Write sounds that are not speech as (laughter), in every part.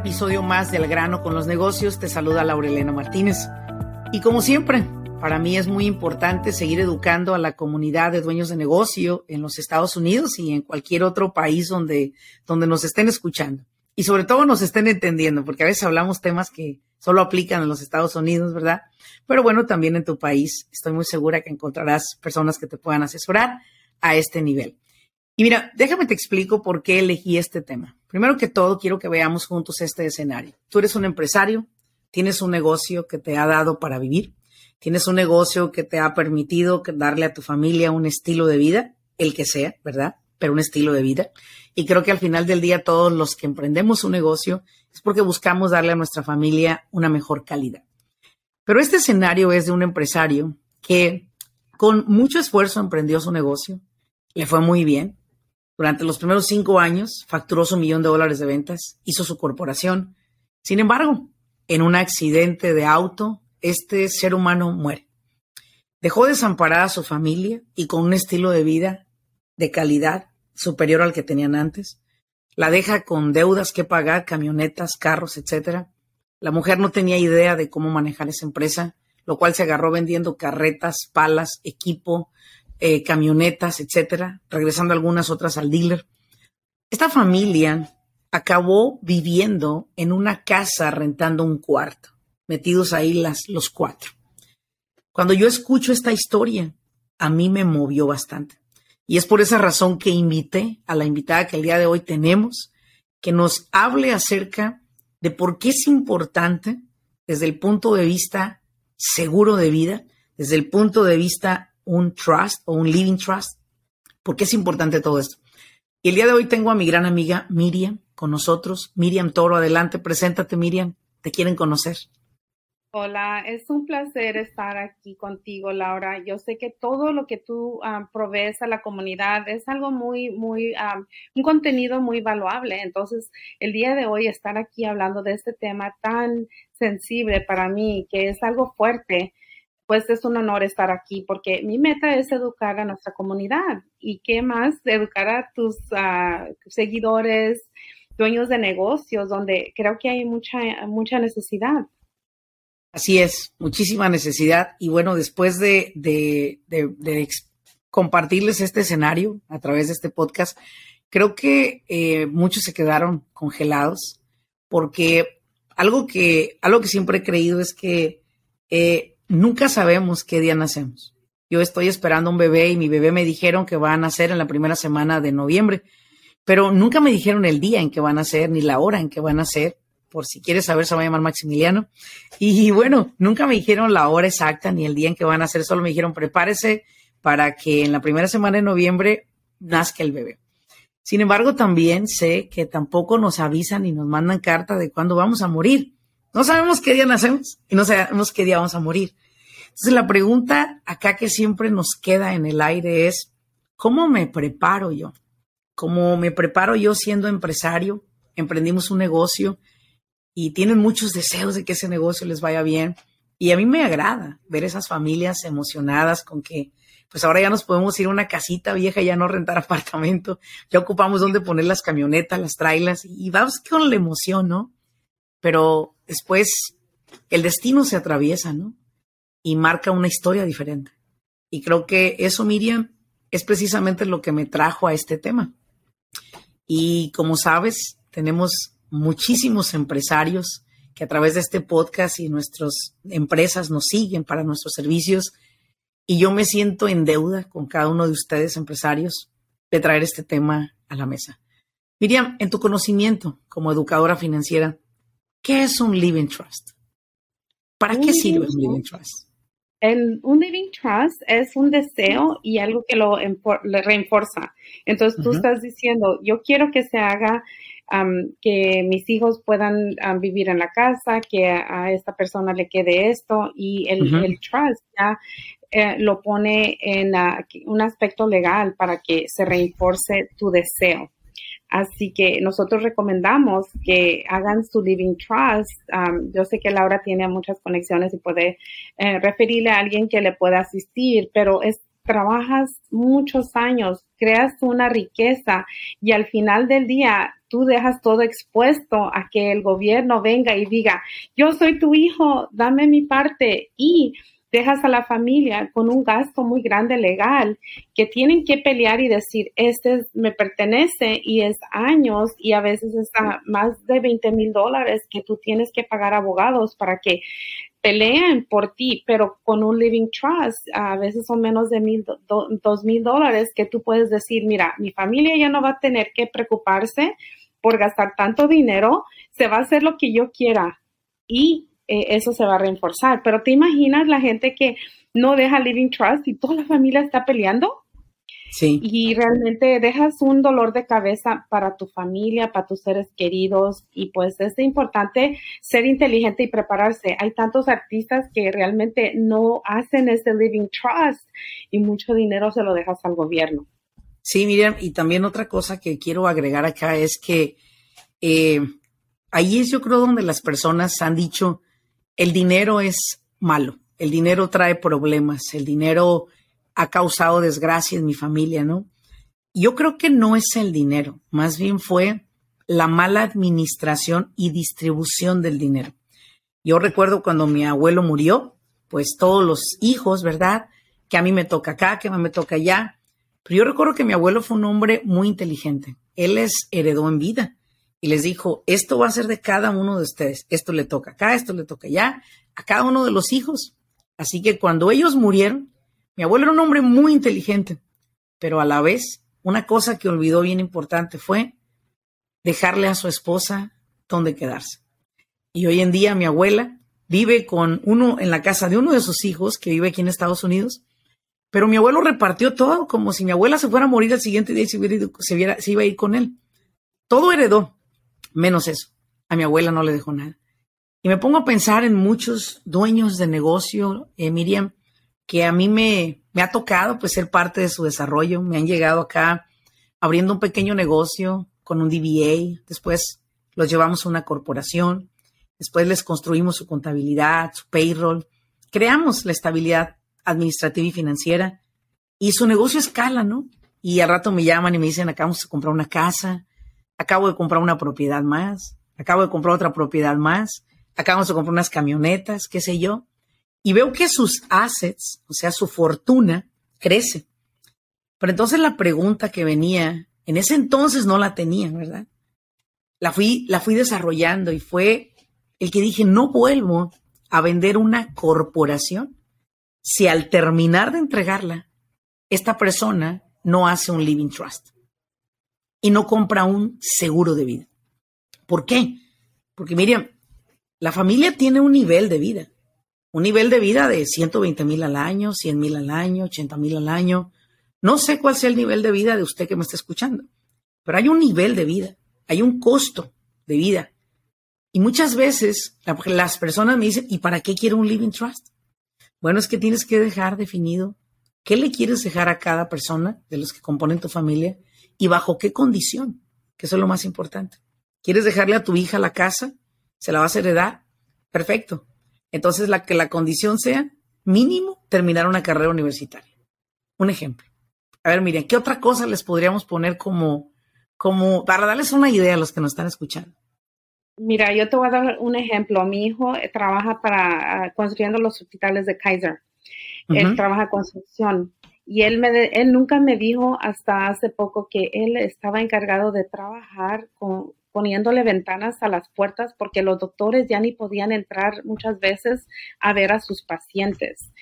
Episodio más del grano con los negocios. Te saluda Laurelena Martínez. Y como siempre, para mí es muy importante seguir educando a la comunidad de dueños de negocio en los Estados Unidos y en cualquier otro país donde, donde nos estén escuchando. Y sobre todo nos estén entendiendo, porque a veces hablamos temas que solo aplican en los Estados Unidos, ¿verdad? Pero bueno, también en tu país estoy muy segura que encontrarás personas que te puedan asesorar a este nivel. Y mira, déjame te explico por qué elegí este tema. Primero que todo, quiero que veamos juntos este escenario. Tú eres un empresario, tienes un negocio que te ha dado para vivir, tienes un negocio que te ha permitido darle a tu familia un estilo de vida, el que sea, ¿verdad? Pero un estilo de vida. Y creo que al final del día todos los que emprendemos un negocio es porque buscamos darle a nuestra familia una mejor calidad. Pero este escenario es de un empresario que con mucho esfuerzo emprendió su negocio, le fue muy bien. Durante los primeros cinco años facturó su millón de dólares de ventas, hizo su corporación. Sin embargo, en un accidente de auto, este ser humano muere. Dejó desamparada a su familia y con un estilo de vida de calidad superior al que tenían antes. La deja con deudas que pagar, camionetas, carros, etc. La mujer no tenía idea de cómo manejar esa empresa, lo cual se agarró vendiendo carretas, palas, equipo, eh, camionetas, etc., regresando algunas otras al dealer. Esta familia acabó viviendo en una casa rentando un cuarto metidos ahí las, los cuatro. Cuando yo escucho esta historia, a mí me movió bastante. Y es por esa razón que invité a la invitada que el día de hoy tenemos, que nos hable acerca de por qué es importante desde el punto de vista seguro de vida, desde el punto de vista un trust o un living trust, por qué es importante todo esto. Y el día de hoy tengo a mi gran amiga Miriam con nosotros. Miriam Toro, adelante, preséntate Miriam, te quieren conocer. Hola, es un placer estar aquí contigo, Laura. Yo sé que todo lo que tú ah, provees a la comunidad es algo muy, muy, ah, un contenido muy valuable. Entonces, el día de hoy estar aquí hablando de este tema tan sensible para mí, que es algo fuerte, pues es un honor estar aquí porque mi meta es educar a nuestra comunidad. ¿Y qué más? Educar a tus ah, seguidores, dueños de negocios, donde creo que hay mucha, mucha necesidad. Así es, muchísima necesidad. Y bueno, después de, compartirles este escenario a través de este podcast, creo que eh, muchos se quedaron congelados porque algo que, algo que siempre he creído es que eh, nunca sabemos qué día nacemos. Yo estoy esperando un bebé y mi bebé me dijeron que va a nacer en la primera semana de noviembre, pero nunca me dijeron el día en que van a nacer ni la hora en que van a nacer por si quieres saber, se va a llamar Maximiliano. Y bueno, nunca me dijeron la hora exacta ni el día en que van a hacer, solo me dijeron prepárese para que en la primera semana de noviembre nazca el bebé. Sin embargo, también sé que tampoco nos avisan ni nos mandan carta de cuándo vamos a morir. No sabemos qué día nacemos y no sabemos qué día vamos a morir. Entonces, la pregunta acá que siempre nos queda en el aire es, ¿cómo me preparo yo? ¿Cómo me preparo yo siendo empresario? Emprendimos un negocio, y tienen muchos deseos de que ese negocio les vaya bien. Y a mí me agrada ver esas familias emocionadas con que, pues ahora ya nos podemos ir a una casita vieja, ya no rentar apartamento, ya ocupamos donde poner las camionetas, las trailas y vamos con la emoción, ¿no? Pero después el destino se atraviesa, ¿no? Y marca una historia diferente. Y creo que eso, Miriam, es precisamente lo que me trajo a este tema. Y como sabes, tenemos muchísimos empresarios que a través de este podcast y nuestras empresas nos siguen para nuestros servicios. Y yo me siento en deuda con cada uno de ustedes, empresarios, de traer este tema a la mesa. Miriam, en tu conocimiento como educadora financiera, ¿qué es un Living Trust? ¿Para qué sirve un Living Trust? el, un living trust es un deseo y algo que lo le reenforza. Entonces tú estás diciendo, yo quiero que se haga que mis hijos puedan vivir en la casa, que a, esta persona le quede esto y el, el trust ya eh, lo pone en un aspecto legal para que se reenforce tu deseo. Así que nosotros recomendamos que hagan su Living Trust. yo sé que Laura tiene muchas conexiones y puede eh, referirle a alguien que le pueda asistir, pero es trabajas muchos años, creas una riqueza y al final del día tú dejas todo expuesto a que el gobierno venga y diga, yo soy tu hijo, dame mi parte y dejas a la familia con un gasto muy grande legal que tienen que pelear y decir, este me pertenece y es años y a veces está más de 20 mil dólares que tú tienes que pagar abogados para que peleen por ti, pero con un living trust a veces son menos de mil, dos mil dólares que tú puedes decir, mira, mi familia ya no va a tener que preocuparse por gastar tanto dinero, se va a hacer lo que yo quiera y eh, eso se va a reforzar. Pero te imaginas la gente que no deja Living Trust y toda la familia está peleando. Sí. Y realmente dejas un dolor de cabeza para tu familia, para tus seres queridos y pues es importante ser inteligente y prepararse. Hay tantos artistas que realmente no hacen este living trust y mucho dinero se lo dejas al gobierno. Sí, Miriam, y también otra cosa que quiero agregar acá es que eh, ahí es yo creo donde las personas han dicho, el dinero es malo, el dinero trae problemas, el dinero ha causado desgracia en mi familia, ¿no? Yo creo que no es el dinero, más bien fue la mala administración y distribución del dinero. Yo recuerdo cuando mi abuelo murió, pues todos los hijos, ¿verdad? Que a mí me toca acá, que a mí me toca allá. Pero yo recuerdo que mi abuelo fue un hombre muy inteligente. Él les heredó en vida y les dijo, esto va a ser de cada uno de ustedes. Esto le toca acá, esto le toca allá, a cada uno de los hijos. Así que cuando ellos murieron, mi abuelo era un hombre muy inteligente, pero a la vez una cosa que olvidó bien importante fue dejarle a su esposa donde quedarse. Y hoy en día mi abuela vive con uno en la casa de uno de sus hijos que vive aquí en Estados Unidos, pero mi abuelo repartió todo como si mi abuela se fuera a morir el siguiente día y se, se iba a ir con él. Todo heredó menos eso. A mi abuela no le dejó nada. Y me pongo a pensar en muchos dueños de negocio, eh, Miriam, que a mí me, me ha tocado pues ser parte de su desarrollo. Me han llegado acá abriendo un pequeño negocio con un DBA, después los llevamos a una corporación, después les construimos su contabilidad, su payroll, creamos la estabilidad administrativa y financiera y su negocio escala, ¿no? Y al rato me llaman y me dicen, acá vamos a comprar una casa, acabo de comprar una propiedad más, acabo de comprar otra propiedad más, acabamos de comprar unas camionetas, qué sé yo, y veo que sus assets, o sea, su fortuna, crece. Pero entonces la pregunta que venía, en ese entonces no la tenía, ¿verdad? La fui, la fui desarrollando y fue el que dije, no vuelvo a vender una corporación si al terminar de entregarla, esta persona no hace un living trust y no compra un seguro de vida. ¿Por qué? Porque Miriam, la familia tiene un nivel de vida, un nivel de vida de 120 mil al año, 100 mil al año, 80 mil al año. No sé cuál sea el nivel de vida de usted que me está escuchando, pero hay un nivel de vida, hay un costo de vida. Y muchas veces las personas me dicen, ¿y para qué quiero un living trust? Bueno, es que tienes que dejar definido qué le quieres dejar a cada persona de los que componen tu familia y bajo qué condición, que eso es lo más importante. ¿Quieres dejarle a tu hija la casa? ¿Se la vas a heredar? Perfecto. Entonces, la que la condición sea mínimo terminar una carrera universitaria. Un ejemplo. A ver, miren, ¿qué otra cosa les podríamos poner como, como, para darles una idea a los que nos están escuchando? Mira, yo te voy a dar un ejemplo. Mi hijo trabaja para uh, construyendo los hospitales de Kaiser. Él trabaja construcción. Y él, me, él nunca me dijo hasta hace poco que él estaba encargado de trabajar con, poniéndole ventanas a las puertas porque los doctores ya ni podían entrar muchas veces a ver a sus pacientes.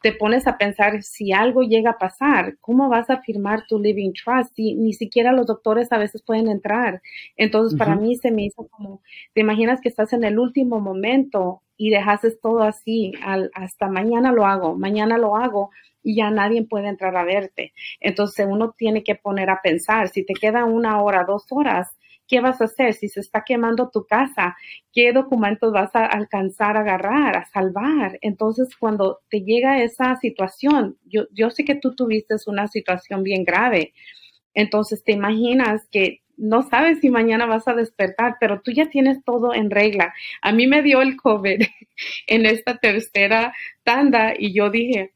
te pones a pensar si algo llega a pasar, ¿cómo vas a firmar tu living trust si ni siquiera los doctores a veces pueden entrar? Entonces, para mí se me hizo como, te imaginas que estás en el último momento y dejaste todo así, al, hasta mañana lo hago, mañana lo hago y ya nadie puede entrar a verte. Entonces, uno tiene que poner a pensar, si te queda una hora, dos horas, ¿qué vas a hacer? Si se está quemando tu casa, ¿qué documentos vas a alcanzar a agarrar, a salvar? Entonces, cuando te llega esa situación, yo, yo sé que tú tuviste una situación bien grave. Entonces, te imaginas que no sabes si mañana vas a despertar, pero tú ya tienes todo en regla. A mí me dio el COVID (laughs) en esta tercera tanda y yo dije,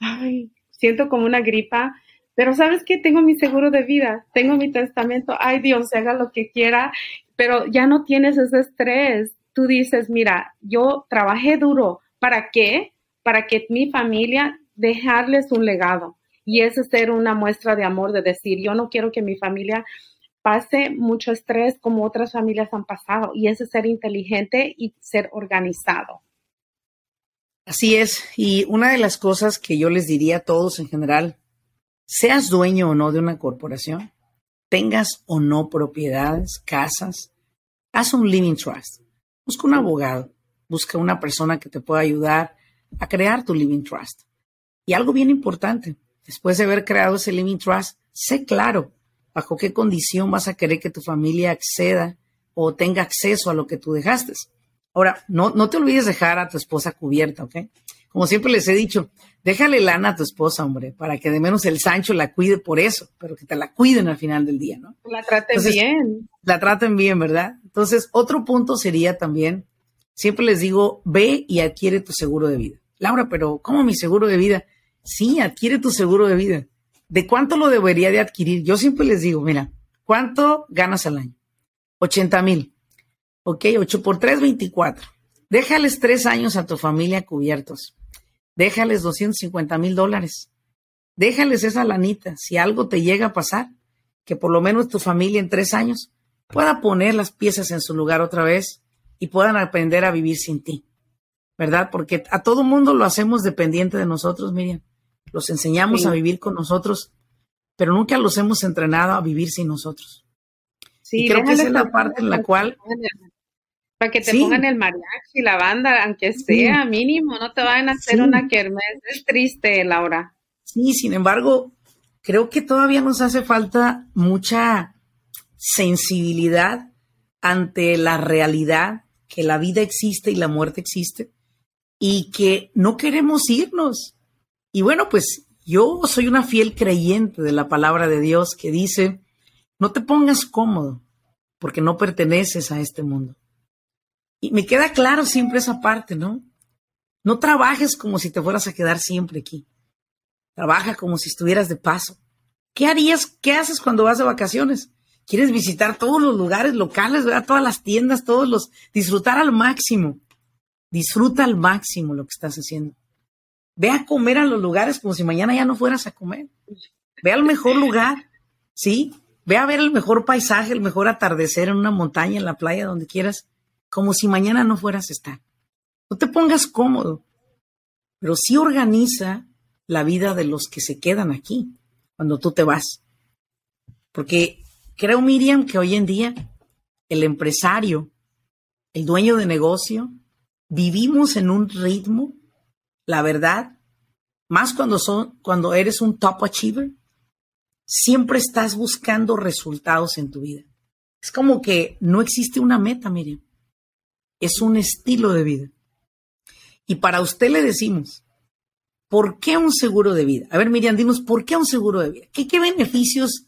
ay, siento como una gripa pero sabes que tengo mi seguro de vida, tengo mi testamento, ay Dios, haga lo que quiera, pero ya no tienes ese estrés. Tú dices, mira, yo trabajé duro, ¿para qué? Para que mi familia dejarles un legado. Y ese ser una muestra de amor, de decir, yo no quiero que mi familia pase mucho estrés como otras familias han pasado. Y ese ser inteligente y ser organizado. Así es. Y una de las cosas que yo les diría a todos en general, seas dueño o no de una corporación, tengas o no propiedades, casas, haz un living trust. Busca un abogado, busca una persona que te pueda ayudar a crear tu living trust. Y algo bien importante, después de haber creado ese living trust, sé claro bajo qué condición vas a querer que tu familia acceda o tenga acceso a lo que tú dejaste. Ahora, no, no te olvides dejar a tu esposa cubierta, ¿ok? Como siempre les he dicho, déjale lana a tu esposa, hombre, para que de menos el Sancho la cuide por eso, pero que te la cuiden al final del día, ¿no? La traten bien. La traten bien, ¿verdad? Entonces, otro punto sería también, siempre les digo, ve y adquiere tu seguro de vida. Laura, pero ¿cómo mi seguro de vida? Sí, adquiere tu seguro de vida. ¿De cuánto lo debería de adquirir? Yo siempre les digo, mira, ¿cuánto ganas al año? 80 mil. Ok, 8 por 3, 24. Déjales tres años a tu familia cubiertos déjales 250 mil dólares. Déjales esa lanita. Si algo te llega a pasar, que por lo menos tu familia en tres años pueda poner las piezas en su lugar otra vez y puedan aprender a vivir sin ti. ¿Verdad? Porque a todo mundo lo hacemos dependiente de nosotros, Miriam. Los enseñamos a vivir con nosotros, pero nunca los hemos entrenado a vivir sin nosotros. Sí, y creo que esa es la parte en la cual para que te pongan el mariachi, la banda, aunque sea mínimo, no te vayan a hacer una kermés. Es triste, Laura. Sí, sin embargo, creo que todavía nos hace falta mucha sensibilidad ante la realidad que la vida existe y la muerte existe y que no queremos irnos. Y bueno, pues yo soy una fiel creyente de la palabra de Dios que dice, no te pongas cómodo porque no perteneces a este mundo. Y me queda claro siempre esa parte, ¿no? No trabajes como si te fueras a quedar siempre aquí. Trabaja como si estuvieras de paso. ¿Qué harías? ¿Qué haces cuando vas de vacaciones? ¿Quieres visitar todos los lugares locales, ¿verdad? todas las tiendas, todos los... disfrutar al máximo. Disfruta al máximo lo que estás haciendo. Ve a comer a los lugares como si mañana ya no fueras a comer. Ve al mejor lugar, ¿sí? Ve a ver el mejor paisaje, el mejor atardecer en una montaña, en la playa, donde quieras como si mañana no fueras a estar. No te pongas cómodo, pero sí organiza la vida de los que se quedan aquí cuando tú te vas. Porque creo, Miriam, que hoy en día el empresario, el dueño de negocio, vivimos en un ritmo, la verdad, más cuando, son, cuando eres un top achiever, siempre estás buscando resultados en tu vida. Es como que no existe una meta, Miriam es un estilo de vida. Y para usted le decimos, ¿por qué un seguro de vida? A ver, Miriam, dinos, ¿por qué un seguro de vida? ¿Qué, qué beneficios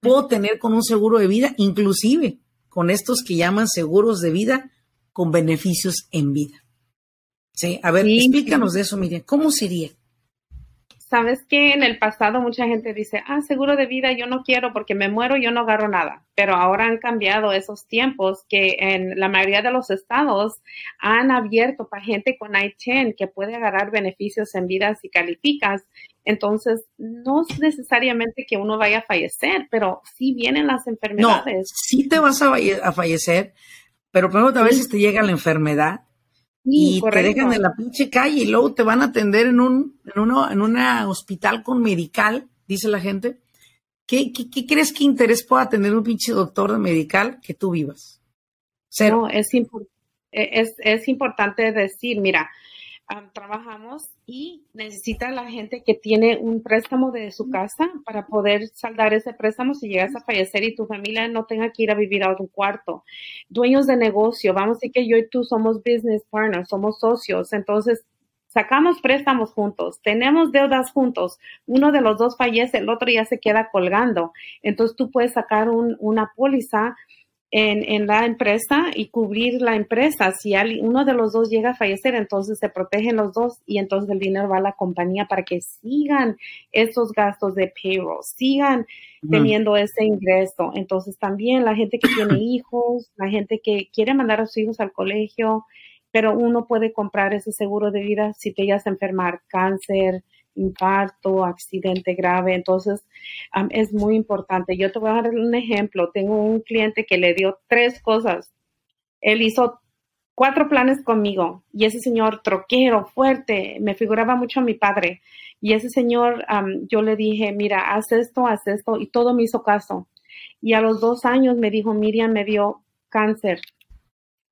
puedo tener con un seguro de vida? Inclusive con estos que llaman seguros de vida con beneficios en vida. Sí, a ver, explícanos de eso, Miriam. ¿Cómo sería? Sabes que en el pasado mucha gente dice, ah, seguro de vida yo no quiero porque me muero, yo no agarro nada. Pero ahora han cambiado esos tiempos que en la mayoría de los estados han abierto para gente con I-10 que puede agarrar beneficios en vida si calificas. Entonces, no es necesariamente que uno vaya a fallecer, pero sí vienen las enfermedades. No, sí te vas a, fallecer, pero primero a veces te llega la enfermedad y te dejan en la pinche calle y luego te van a atender en un, en uno, en una hospital con medical, dice la gente. ¿Qué, qué, crees que interés pueda tener un pinche doctor de medical que tú vivas? Cero. es, es, es importante decir, mira, trabajamos y necesita la gente que tiene un préstamo de su casa para poder saldar ese préstamo si llegas a fallecer y tu familia no tenga que ir a vivir a otro cuarto. Dueños de negocio, vamos a decir que yo y tú somos business partners, somos socios, entonces sacamos préstamos juntos, tenemos deudas juntos, uno de los dos fallece, el otro ya se queda colgando. Entonces tú puedes sacar una póliza en, la empresa y cubrir la empresa. Si uno de los dos llega a fallecer, entonces se protegen los dos y entonces el dinero va a la compañía para que sigan esos gastos de payroll, sigan teniendo ese ingreso. Entonces también la gente que tiene (clears throat) hijos, la gente que quiere mandar a sus hijos al colegio, pero uno puede comprar ese seguro de vida si te llegas a enfermar cáncer, infarto, accidente grave. Entonces, es muy importante. Yo te voy a dar un ejemplo. Tengo un cliente que le dio tres cosas. Él hizo cuatro planes conmigo y ese señor troquero, fuerte, me figuraba mucho a mi padre. Y ese señor, yo le dije, mira, haz esto, haz esto, y todo me hizo caso. Y a los dos años me dijo, Miriam, me dio cáncer,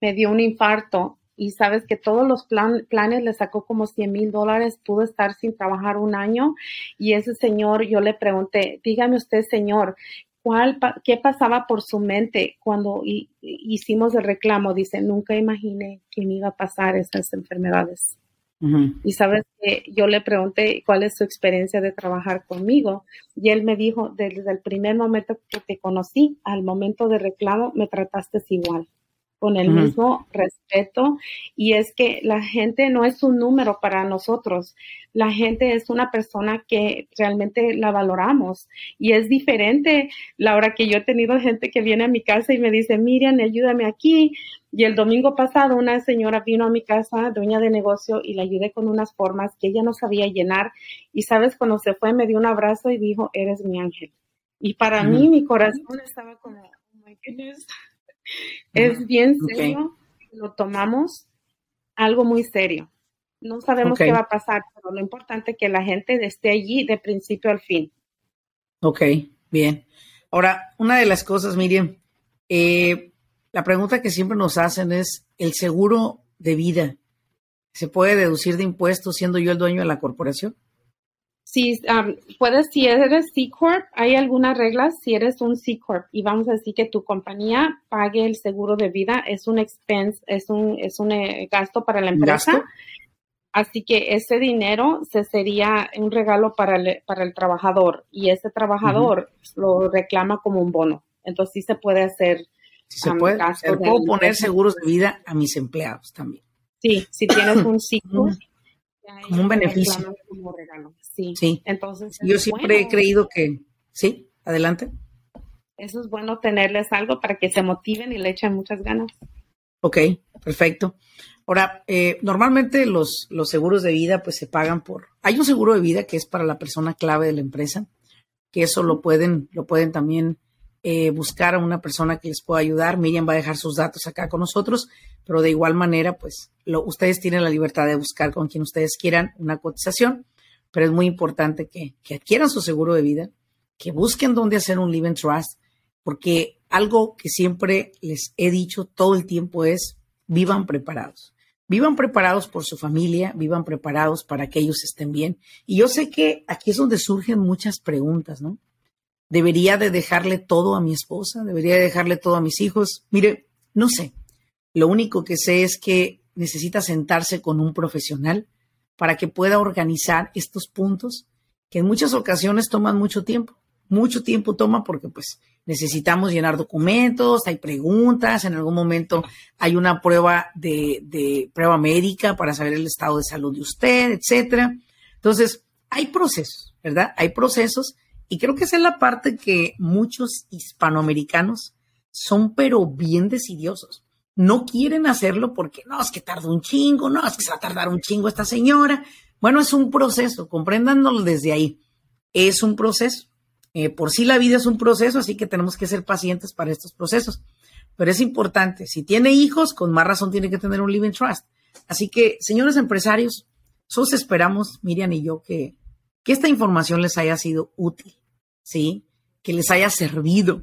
me dio un infarto y sabes que todos los planes le sacó como 100 mil dólares, pudo estar sin trabajar un año y ese señor, yo le pregunté, dígame usted, señor, ¿cuál, ¿qué pasaba por su mente cuando hicimos el reclamo? Dice, nunca imaginé que me iba a pasar esas enfermedades. Y sabes que yo le pregunté cuál es su experiencia de trabajar conmigo y él me dijo, desde el primer momento que te conocí al momento de reclamo, me trataste igual con el mismo respeto y es que la gente no es un número para nosotros, la gente es una persona que realmente la valoramos y es diferente la hora que yo he tenido gente que viene a mi casa y me dice, Miriam, ayúdame aquí. Y el domingo pasado una señora vino a mi casa, dueña de negocio, y le ayudé con unas formas que ella no sabía llenar. Y sabes, cuando se fue, me dio un abrazo y dijo, eres mi ángel. Y para mí, mi corazón estaba como, oh my goodness es bien serio, lo tomamos algo muy serio. No sabemos qué va a pasar, pero lo importante es que la gente esté allí de principio al fin. Ok, bien. Ahora, una de las cosas, Miriam, eh, la pregunta que siempre nos hacen es, ¿el seguro de vida se puede deducir de impuestos siendo yo el dueño de la corporación? Si puedes, si eres C Corp, hay algunas reglas. Si eres un C Corp y vamos a decir que tu compañía pague el seguro de vida, es un expense, es un, es un eh, gasto para la empresa. Así que ese dinero se sería un regalo para el, para el trabajador y ese trabajador lo reclama como un bono. Entonces sí se puede hacer. se puede. puedo poner seguros de vida a mis empleados también. Sí, si tienes un C Corp como un beneficio. Como regalo. Sí. sí. Entonces, yo siempre he creído que, sí, adelante. Eso es bueno tenerles algo para que se motiven y le echen muchas ganas. Ok, perfecto. Ahora, eh, normalmente los, los seguros de vida pues se pagan por, hay un seguro de vida que es para la persona clave de la empresa, que eso lo pueden, lo pueden también eh, buscar a una persona que les pueda ayudar. Miriam va a dejar sus datos acá con nosotros, pero de igual manera, pues lo, ustedes tienen la libertad de buscar con quien ustedes quieran una cotización, pero es muy importante que, adquieran su seguro de vida, que busquen dónde hacer un Living Trust, porque algo que siempre les he dicho todo el tiempo es vivan preparados. Vivan preparados por su familia, vivan preparados para que ellos estén bien. Y yo sé que aquí es donde surgen muchas preguntas, ¿no? debería de dejarle todo a mi esposa, debería de dejarle todo a mis hijos. Mire, no sé. Lo único que sé es que necesita sentarse con un profesional para que pueda organizar estos puntos que en muchas ocasiones toman mucho tiempo. Mucho tiempo toma porque pues necesitamos llenar documentos, hay preguntas, en algún momento hay una prueba de, prueba médica para saber el estado de salud de usted, etcétera. Entonces, hay procesos, ¿verdad? Hay procesos y creo que esa es la parte que muchos hispanoamericanos son pero bien decidiosos. No quieren hacerlo porque no, es que tarda un chingo, no, es que se va a tardar un chingo esta señora. Bueno, es un proceso, compréndanlo desde ahí. Es un proceso. Eh, por sí la vida es un proceso, así que tenemos que ser pacientes para estos procesos. Pero es importante, si tiene hijos, con más razón tiene que tener un living trust. Así que, señores empresarios, nosotros esperamos, Miriam y yo, que, que esta información les haya sido útil, ¿sí? Que les haya servido,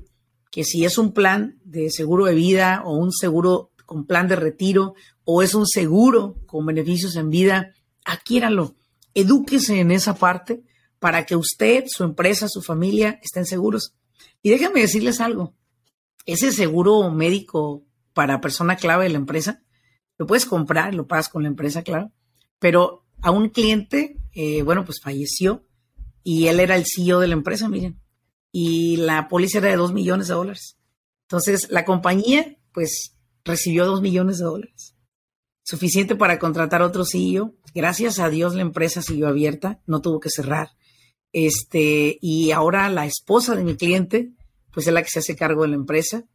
que si es un plan de seguro de vida o un seguro con plan de retiro o es un seguro con beneficios en vida, adquiéralo, edúquese en esa parte para que usted, su empresa, su familia estén seguros. Y déjenme decirles algo, ese seguro médico para persona clave de la empresa, lo puedes comprar, lo pagas con la empresa, claro, pero a un cliente, eh, bueno, pues falleció y él era el CEO de la empresa, miren, y la póliza era de dos millones de dólares. Entonces, la compañía, pues, recibió dos millones de dólares. Suficiente para contratar otro CEO. Gracias a Dios la empresa siguió abierta, no tuvo que cerrar. Este, y ahora la esposa de mi cliente, pues es la que se hace cargo de la empresa,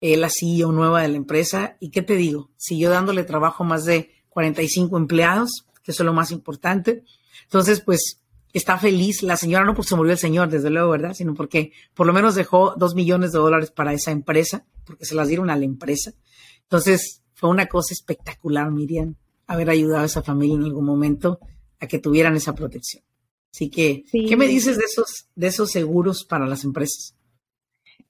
es la CEO nueva de la empresa. ¿Y qué te digo? Siguió dándole trabajo a más de 45 empleados, que eso es lo más importante. Entonces, pues está feliz. La señora no porque se murió el señor, desde luego, ¿verdad? Sino porque por lo menos dejó dos millones de dólares para esa empresa, porque se las dieron a la empresa. Entonces, fue una cosa espectacular, Miriam, haber ayudado a esa familia en algún momento a que tuvieran esa protección. Así que, ¿qué me dices de esos, de esos seguros para las empresas?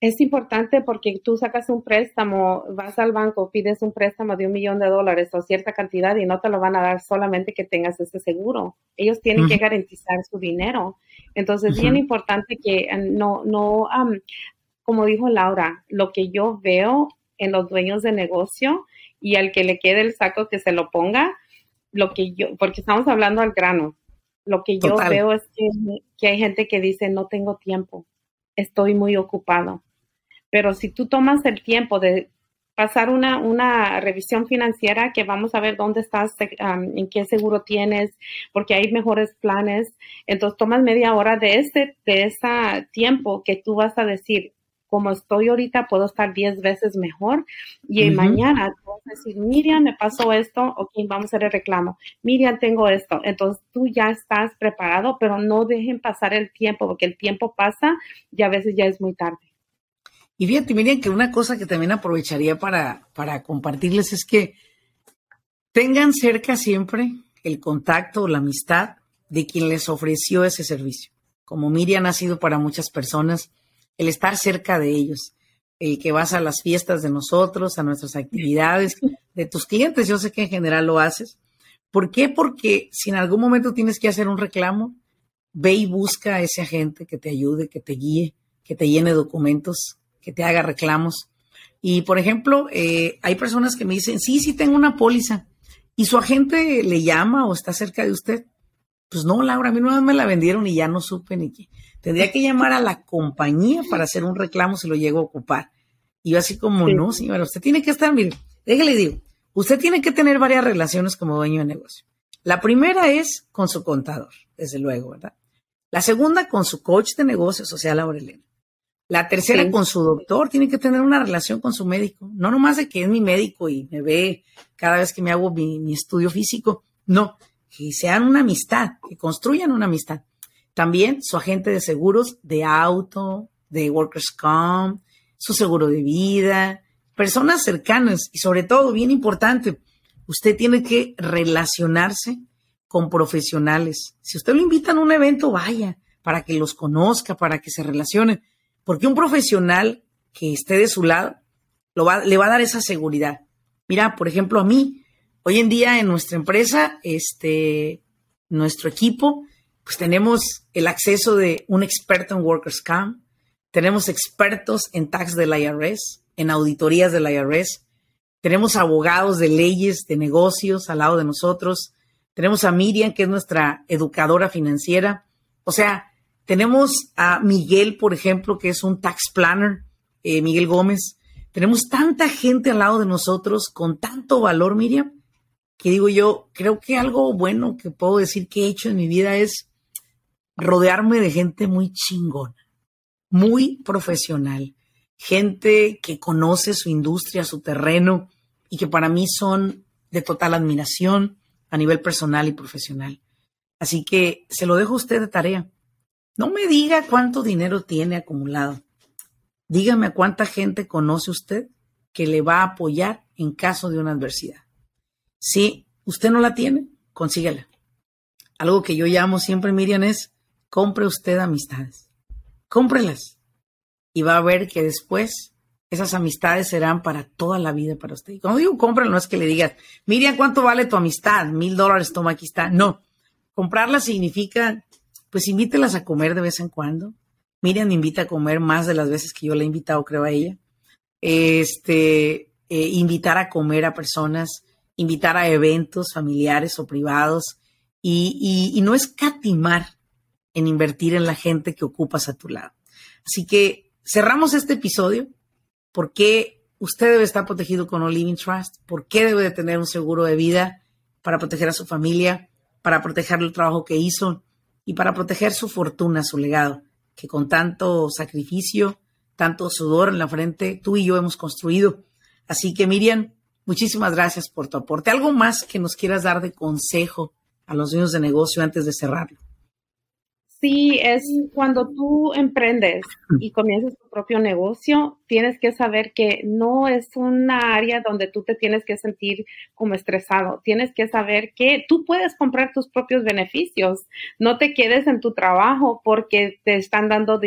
Es importante porque tú sacas un préstamo, vas al banco, pides un préstamo de un millón de dólares o cierta cantidad y no te lo van a dar solamente que tengas ese seguro. Ellos tienen que garantizar su dinero. Entonces, es bien importante que eh, no, no, como dijo Laura, lo que yo veo en los dueños de negocio y al que le quede el saco que se lo ponga, lo que yo, porque estamos hablando al grano, lo que yo veo es que, hay gente que dice, no tengo tiempo, estoy muy ocupado. Pero si tú tomas el tiempo de pasar una, una revisión financiera que vamos a ver dónde estás, en qué seguro tienes, porque hay mejores planes. Entonces tomas media hora de este, de ese tiempo que tú vas a decir, como estoy ahorita, puedo estar 10 veces mejor. Y mañana tú vas a decir, Miriam, me pasó esto, ok, vamos a hacer el reclamo. Miriam, tengo esto. Entonces tú ya estás preparado, pero no dejen pasar el tiempo, porque el tiempo pasa y a veces ya es muy tarde. Y fíjate, Miriam, que una cosa que también aprovecharía para, para compartirles es que tengan cerca siempre el contacto o la amistad de quien les ofreció ese servicio. Como Miriam ha sido para muchas personas, el estar cerca de ellos, el que vas a las fiestas de nosotros, a nuestras actividades, de tus clientes, yo sé que en general lo haces. ¿Por qué? Porque si en algún momento tienes que hacer un reclamo, ve y busca a ese agente que te ayude, que te guíe, que te llene documentos, que te haga reclamos. Y, por ejemplo, eh, hay personas que me dicen, sí, sí tengo una póliza, y su agente le llama o está cerca de usted. Pues no, Laura, a mí no me la vendieron y ya no supe ni qué. Tendría que llamar a la compañía para hacer un reclamo si lo llego a ocupar. Y yo así como, no, señora, usted tiene que estar, mire, déjale digo, usted tiene que tener varias relaciones como dueño de negocio. La primera es con su contador, desde luego, ¿verdad? La segunda con su coach de negocios, o sea, Laura Elena. La tercera con su doctor, tiene que tener una relación con su médico. No nomás de que es mi médico y me ve cada vez que me hago mi, mi estudio físico. No, que sean una amistad, que construyan una amistad. También su agente de seguros de auto, de workers comp, su seguro de vida, personas cercanas y sobre todo, bien importante, usted tiene que relacionarse con profesionales. Si usted lo invita a un evento, vaya, para que los conozca, para que se relacionen, porque un profesional que esté de su lado le va a dar esa seguridad. Mira, por ejemplo, a mí, hoy en día en nuestra empresa, este, nuestro equipo, pues tenemos el acceso de un experto en Workers Camp, tenemos expertos en tax del IRS, en auditorías del IRS, tenemos abogados de leyes, de negocios al lado de nosotros, tenemos a Miriam, que es nuestra educadora financiera, o sea, tenemos a Miguel, por ejemplo, que es un tax planner, eh, Miguel Gómez. Tenemos tanta gente al lado de nosotros con tanto valor, Miriam, que digo yo, creo que algo bueno que puedo decir que he hecho en mi vida es rodearme de gente muy chingona, muy profesional, gente que conoce su industria, su terreno y que para mí son de total admiración a nivel personal y profesional. Así que se lo dejo a usted de tarea. No me diga cuánto dinero tiene acumulado. Dígame a cuánta gente conoce usted que le va a apoyar en caso de una adversidad. Sí, usted no la tiene, consíguela. Algo que yo llamo siempre, Miriam, es compre usted amistades. Cómprelas. Y va a ver que después esas amistades serán para toda la vida para usted. Y cuando digo compra, no es que le digas, Miriam, ¿cuánto vale tu amistad? Mil dólares, toma, aquí está. No. Comprarla significa, pues invítelas a comer de vez en cuando. Miriam me invita a comer más de las veces que yo le he invitado, creo, a ella. Este, eh, invitar a comer a personas, invitar a eventos familiares o privados y, no escatimar en invertir en la gente que ocupas a tu lado. Así que cerramos este episodio. ¿Por qué usted debe estar protegido con All Living Trust? ¿Por qué debe de tener un seguro de vida para proteger a su familia, para proteger el trabajo que hizo y para proteger su fortuna, su legado, que con tanto sacrificio, tanto sudor en la frente, tú y yo hemos construido? Así que Miriam, muchísimas gracias por tu aporte. ¿Algo más que nos quieras dar de consejo a los dueños de negocio antes de cerrarlo? Sí, es cuando tú emprendes y comienzas propio negocio, tienes que saber que no es una área donde tú te tienes que sentir como estresado. Tienes que saber que tú puedes comprar tus propios beneficios. No te quedes en tu trabajo porque te están dando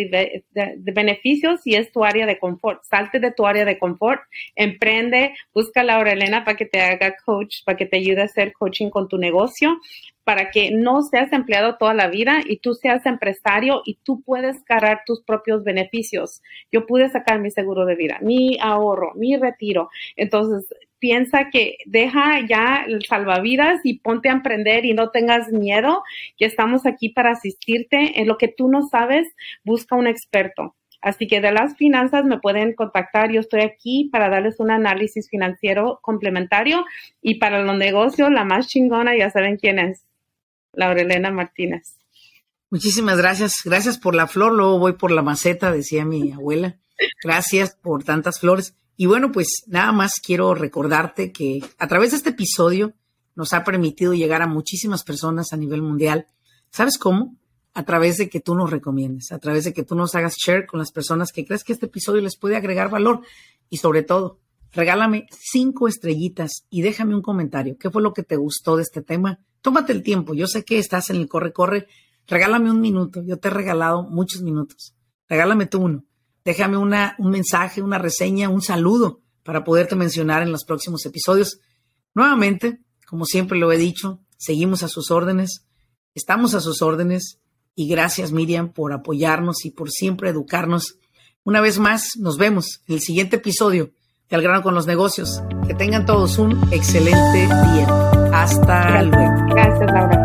beneficios y es tu área de confort. Salte de tu área de confort, emprende, busca a Laura Elena para que te haga coach, para que te ayude a hacer coaching con tu negocio para que no seas empleado toda la vida y tú seas empresario y tú puedes cargar tus propios beneficios. Yo pude sacar mi seguro de vida, mi ahorro, mi retiro. Entonces, piensa que deja ya el salvavidas y ponte a emprender y no tengas miedo, que estamos aquí para asistirte. En lo que tú no sabes, busca un experto. Así que de las finanzas me pueden contactar. Yo estoy aquí para darles un análisis financiero complementario y para los negocios, la más chingona, ya saben quién es. Laurelena Martínez. Muchísimas gracias. Gracias por la flor. Luego voy por la maceta, decía mi abuela. Gracias por tantas flores. Y bueno, pues nada más quiero recordarte que a través de este episodio nos ha permitido llegar a muchísimas personas a nivel mundial. ¿Sabes cómo? A través de que tú nos recomiendes, a través de que tú nos hagas share con las personas que crees que este episodio les puede agregar valor y sobre todo, regálame cinco estrellitas y déjame un comentario. ¿Qué fue lo que te gustó de este tema? Tómate el tiempo. Yo sé que estás en el corre-corre. Regálame un minuto. Yo te he regalado muchos minutos. Regálame tú uno. Déjame una, un mensaje, una reseña, un saludo para poderte mencionar en los próximos episodios. Nuevamente, como siempre lo he dicho, seguimos a sus órdenes, estamos a sus órdenes y gracias Miriam por apoyarnos y por siempre educarnos. Una vez más, nos vemos en el siguiente episodio de Al grano con los negocios. Que tengan todos un excelente día. Hasta luego. Gracias, Laura.